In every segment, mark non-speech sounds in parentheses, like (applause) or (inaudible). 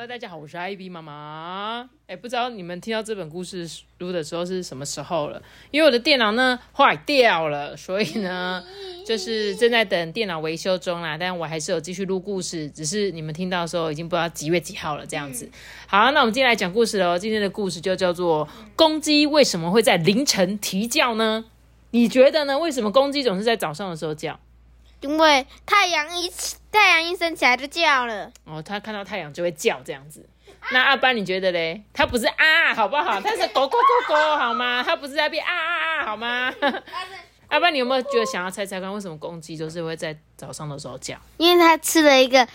！Hello，大家好，我是 IB 妈妈。哎，不知道你们听到这本故事书的时候是什么时候了？因为我的电脑呢坏掉了，所以呢 (laughs) 就是正在等电脑维修中啦。但我还是有继续录故事，只是你们听到的时候已经不知道几月几号了这样子。好，那我们今天来讲故事喽。今天的故事就叫做《公鸡为什么会在凌晨啼叫呢》？你觉得呢？为什么公鸡总是在早上的时候叫？因为太阳一起，太阳一升起来就叫了。哦，它看到太阳就会叫这样子。那阿班你觉得嘞？它不是啊，好不好？它是狗狗狗狗，好吗？它不是在变啊啊啊，好吗？阿班，你有没有觉得想要猜猜看，为什么公鸡都是会在早上的时候叫？因为它吃了一个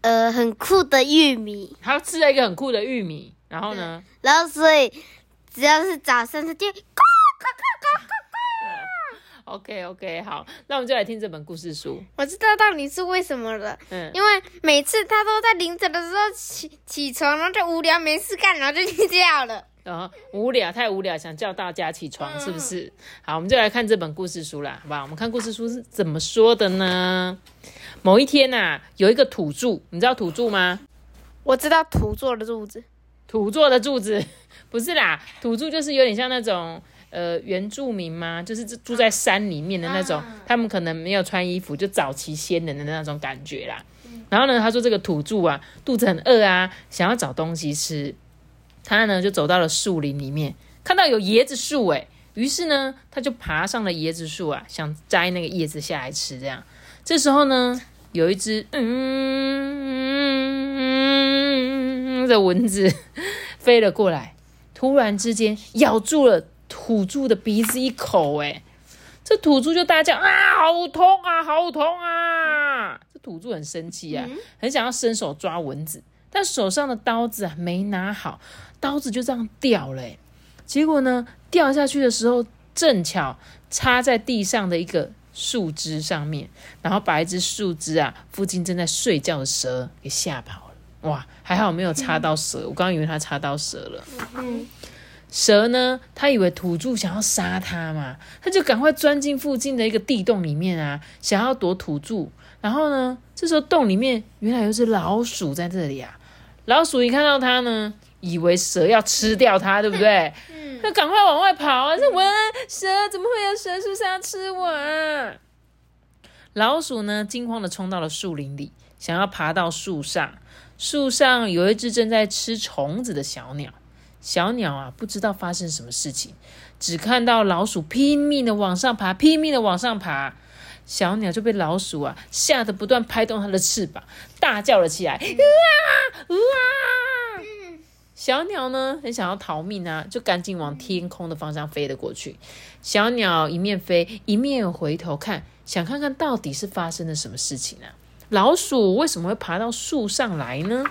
呃很酷的玉米。它吃了一个很酷的玉米，然后呢？然后所以只要是早上，它就咕咕咕咕咕。OK OK，好，那我们就来听这本故事书。我知道到底是为什么了，嗯，因为每次他都在凌晨的时候起起床，然后就无聊没事干，然后就去叫了。啊，无聊，太无聊，想叫大家起床，是不是？好，我们就来看这本故事书啦，好吧？我们看故事书是怎么说的呢？某一天呐，有一个土著，你知道土著吗？我知道土做的柱子，土做的柱子 (laughs) 不是啦，土著就是有点像那种。呃，原住民吗？就是住在山里面的那种，他们可能没有穿衣服，就早期先人的那种感觉啦。然后呢，他说这个土著啊，肚子很饿啊，想要找东西吃。他呢就走到了树林里面，看到有椰子树，诶，于是呢他就爬上了椰子树啊，想摘那个叶子下来吃。这样，这时候呢，有一只嗯的蚊子飞了过来，突然之间咬住了。土著的鼻子一口，哎，这土著就大叫啊，好痛啊，好痛啊！这土著很生气啊，很想要伸手抓蚊子，但手上的刀子啊没拿好，刀子就这样掉了。结果呢，掉下去的时候正巧插在地上的一个树枝上面，然后把一只树枝啊附近正在睡觉的蛇给吓跑了。哇，还好没有插到蛇，我刚刚以为它插到蛇了。蛇呢？他以为土著想要杀他嘛，他就赶快钻进附近的一个地洞里面啊，想要躲土著。然后呢，这时候洞里面原来有只老鼠在这里啊。老鼠一看到它呢，以为蛇要吃掉它，对不对？嗯。他赶快往外跑啊！说：“喂，蛇怎么会有蛇？是不是要吃我啊？”老鼠呢，惊慌的冲到了树林里，想要爬到树上。树上有一只正在吃虫子的小鸟。小鸟啊，不知道发生什么事情，只看到老鼠拼命的往上爬，拼命的往上爬，小鸟就被老鼠啊吓得不断拍动它的翅膀，大叫了起来，啊啊！小鸟呢很想要逃命啊，就赶紧往天空的方向飞了过去。小鸟一面飞一面回头看，想看看到底是发生了什么事情啊？老鼠为什么会爬到树上来呢？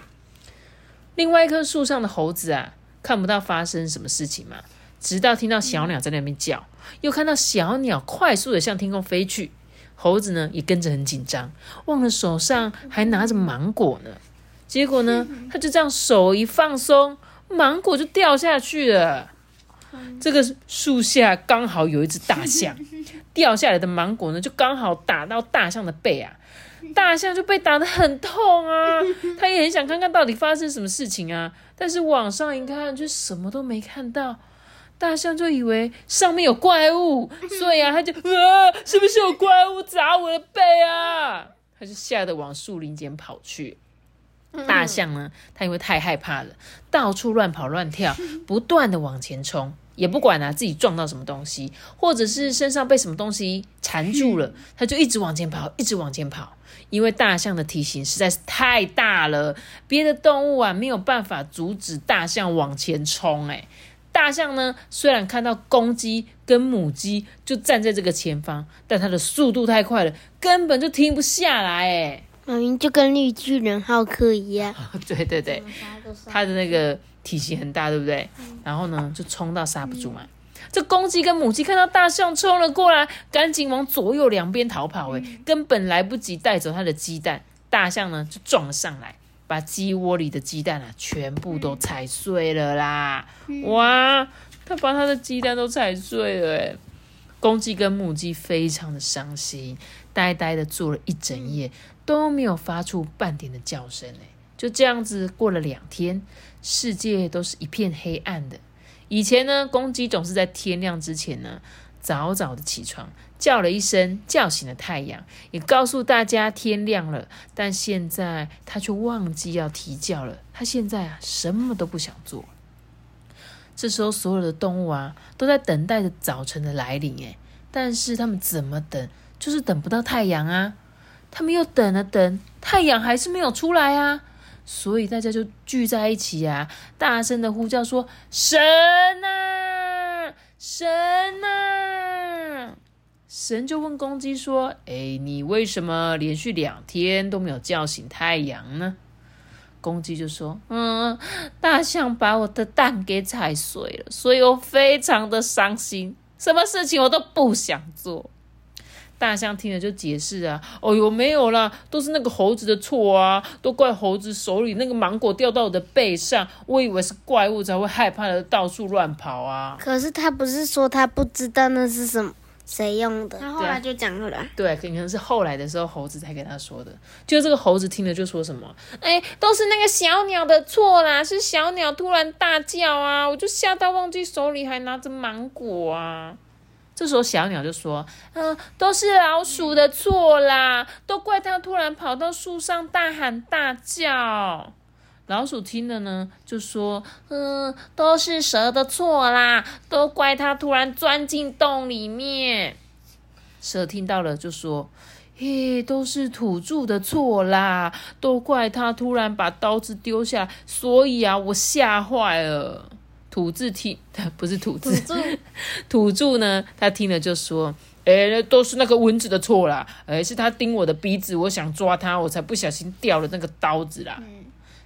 另外一棵树上的猴子啊。看不到发生什么事情嘛？直到听到小鸟在那边叫，又看到小鸟快速的向天空飞去，猴子呢也跟着很紧张，忘了手上还拿着芒果呢。结果呢，他就这样手一放松，芒果就掉下去了。这个树下刚好有一只大象，掉下来的芒果呢就刚好打到大象的背啊。大象就被打得很痛啊，(laughs) 他也很想看看到底发生什么事情啊，但是往上一看就什么都没看到，大象就以为上面有怪物，(laughs) 所以啊，他就啊，是不是有怪物砸我的背啊？他就吓得往树林间跑去。大象呢，他因为太害怕了，到处乱跑乱跳，(laughs) 不断的往前冲。也不管啊，自己撞到什么东西，或者是身上被什么东西缠住了，它就一直往前跑，一直往前跑。因为大象的体型实在是太大了，别的动物啊没有办法阻止大象往前冲。哎，大象呢，虽然看到公鸡跟母鸡就站在这个前方，但它的速度太快了，根本就停不下来。哎，明明就跟绿巨人浩克一样。(laughs) 对对对，他的那个。体型很大，对不对？然后呢，就冲到刹不住嘛。这公鸡跟母鸡看到大象冲了过来，赶紧往左右两边逃跑，哎，根本来不及带走它的鸡蛋。大象呢就撞了上来，把鸡窝里的鸡蛋啊全部都踩碎了啦！哇，它把它的鸡蛋都踩碎了，哎，公鸡跟母鸡非常的伤心，呆呆的坐了一整夜，都没有发出半点的叫声，哎。就这样子过了两天，世界都是一片黑暗的。以前呢，公鸡总是在天亮之前呢，早早的起床，叫了一声，叫醒了太阳，也告诉大家天亮了。但现在它却忘记要啼叫了。它现在啊，什么都不想做。这时候，所有的动物啊，都在等待着早晨的来临。诶，但是他们怎么等，就是等不到太阳啊。他们又等了等，太阳还是没有出来啊。所以大家就聚在一起啊，大声的呼叫说：“神呐，神呐！”神就问公鸡说：“哎，你为什么连续两天都没有叫醒太阳呢？”公鸡就说：“嗯，大象把我的蛋给踩碎了，所以我非常的伤心，什么事情我都不想做。”大象听了就解释啊，哦哟，没有啦，都是那个猴子的错啊，都怪猴子手里那个芒果掉到我的背上，我以为是怪物才会害怕的到处乱跑啊。可是他不是说他不知道那是什么谁用的，他后来就讲了。对，可能是后来的时候猴子才跟他说的。就这个猴子听了就说什么，哎，都是那个小鸟的错啦，是小鸟突然大叫啊，我就吓到忘记手里还拿着芒果啊。这时候小鸟就说：“嗯，都是老鼠的错啦，都怪它突然跑到树上大喊大叫。”老鼠听了呢，就说：“嗯，都是蛇的错啦，都怪它突然钻进洞里面。”蛇听到了就说：“嘿，都是土著的错啦，都怪他突然把刀子丢下，所以啊，我吓坏了。(laughs) ”土著听，不是土著，土著呢？他听了就说：“哎，都是那个蚊子的错啦！哎，是他叮我的鼻子，我想抓他，我才不小心掉了那个刀子啦。”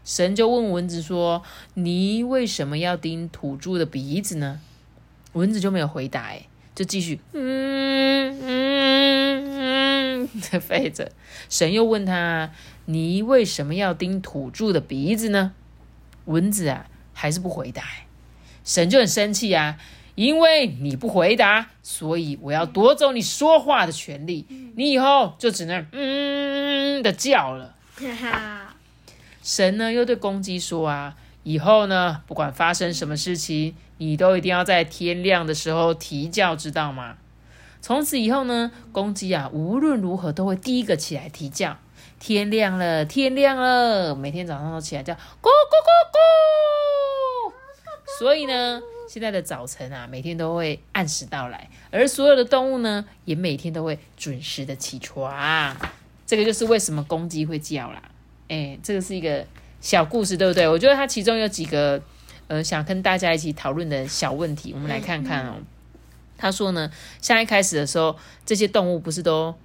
神就问蚊子说：“你为什么要叮土著的鼻子呢？”蚊子就没有回答，哎，就继续嗯嗯嗯在飞着。神又问他：“你为什么要叮土著的鼻子呢？”蚊子啊，还是不回答。神就很生气啊，因为你不回答，所以我要夺走你说话的权利。你以后就只能嗯的叫了。神呢又对公鸡说啊，以后呢不管发生什么事情，你都一定要在天亮的时候啼叫，知道吗？从此以后呢，公鸡啊无论如何都会第一个起来啼叫。天亮了，天亮了，每天早上都起来叫咕咕咕咕。所以呢，现在的早晨啊，每天都会按时到来，而所有的动物呢，也每天都会准时的起床。这个就是为什么公鸡会叫啦。哎，这个是一个小故事，对不对？我觉得它其中有几个，呃，想跟大家一起讨论的小问题，我们来看看哦。他说呢，像一开始的时候，这些动物不是都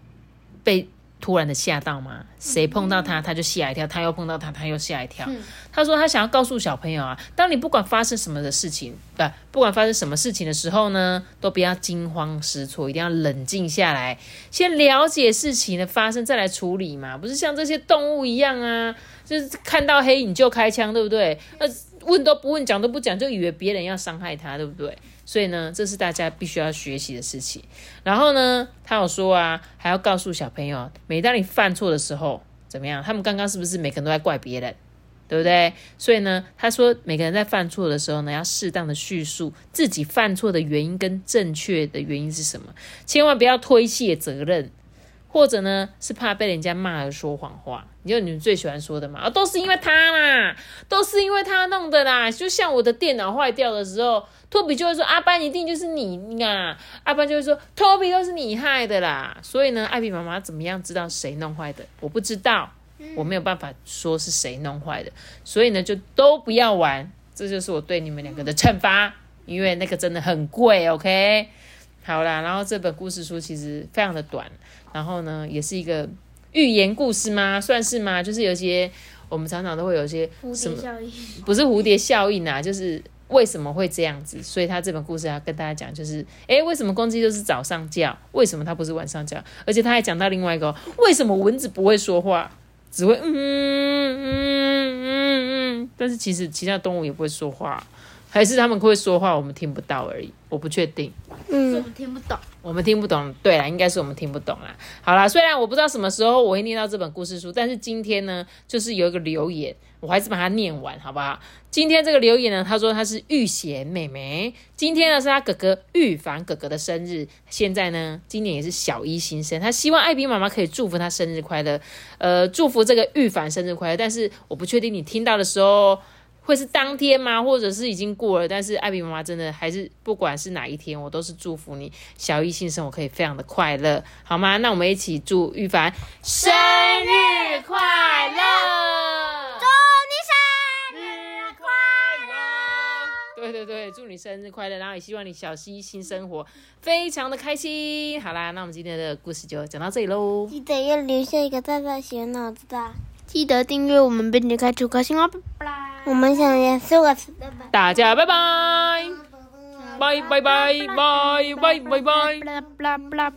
被。突然的吓到吗？谁碰到他，他就吓一跳；他又碰到他，他又吓一跳。他说他想要告诉小朋友啊，当你不管发生什么的事情，不不管发生什么事情的时候呢，都不要惊慌失措，一定要冷静下来，先了解事情的发生，再来处理嘛。不是像这些动物一样啊，就是看到黑影就开枪，对不对？呃，问都不问，讲都不讲，就以为别人要伤害他，对不对？所以呢，这是大家必须要学习的事情。然后呢，他有说啊，还要告诉小朋友，每当你犯错的时候，怎么样？他们刚刚是不是每个人都在怪别人，对不对？所以呢，他说每个人在犯错的时候呢，要适当的叙述自己犯错的原因跟正确的原因是什么，千万不要推卸责任。或者呢，是怕被人家骂而说谎话，就你们最喜欢说的嘛，啊，都是因为他啦，都是因为他弄的啦。就像我的电脑坏掉的时候，托比就会说阿班一定就是你啊，阿班就会说托比都是你害的啦。所以呢，艾比妈妈怎么样知道谁弄坏的？我不知道，我没有办法说是谁弄坏的。所以呢，就都不要玩，这就是我对你们两个的惩罚，因为那个真的很贵，OK。好啦，然后这本故事书其实非常的短，然后呢，也是一个寓言故事吗？算是吗？就是有些我们常常都会有一些蝴什么，蝶效应。不是蝴蝶效应啊，就是为什么会这样子？所以他这本故事要跟大家讲，就是诶，为什么公鸡就是早上叫？为什么它不是晚上叫？而且他还讲到另外一个哦，为什么蚊子不会说话，只会嗯嗯嗯嗯，但是其实其他动物也不会说话，还是他们会说话，我们听不到而已，我不确定。嗯我嗯，们听不懂。我们听不懂，对啦，应该是我们听不懂啦。好啦，虽然我不知道什么时候我会念到这本故事书，但是今天呢，就是有一个留言，我还是把它念完，好不好？今天这个留言呢，他说他是玉贤妹妹，今天呢是他哥哥玉凡哥哥的生日，现在呢今年也是小一新生，他希望艾比妈妈可以祝福他生日快乐，呃，祝福这个玉凡生日快乐，但是我不确定你听到的时候。会是当天吗？或者是已经过了？但是艾比妈妈真的还是不管是哪一天，我都是祝福你小一新生活可以非常的快乐，好吗？那我们一起祝玉凡生日快乐！祝你生日快乐！对对对，祝你生日快乐！然后也希望你小溪新生活非常的开心。好啦，那我们今天的故事就讲到这里喽。记得要留下一个大大写脑子的。记得订阅我们，并且开出颗星哦，拜拜。我们想要四个，大家拜拜，拜拜，拜拜，拜拜，拜。拜。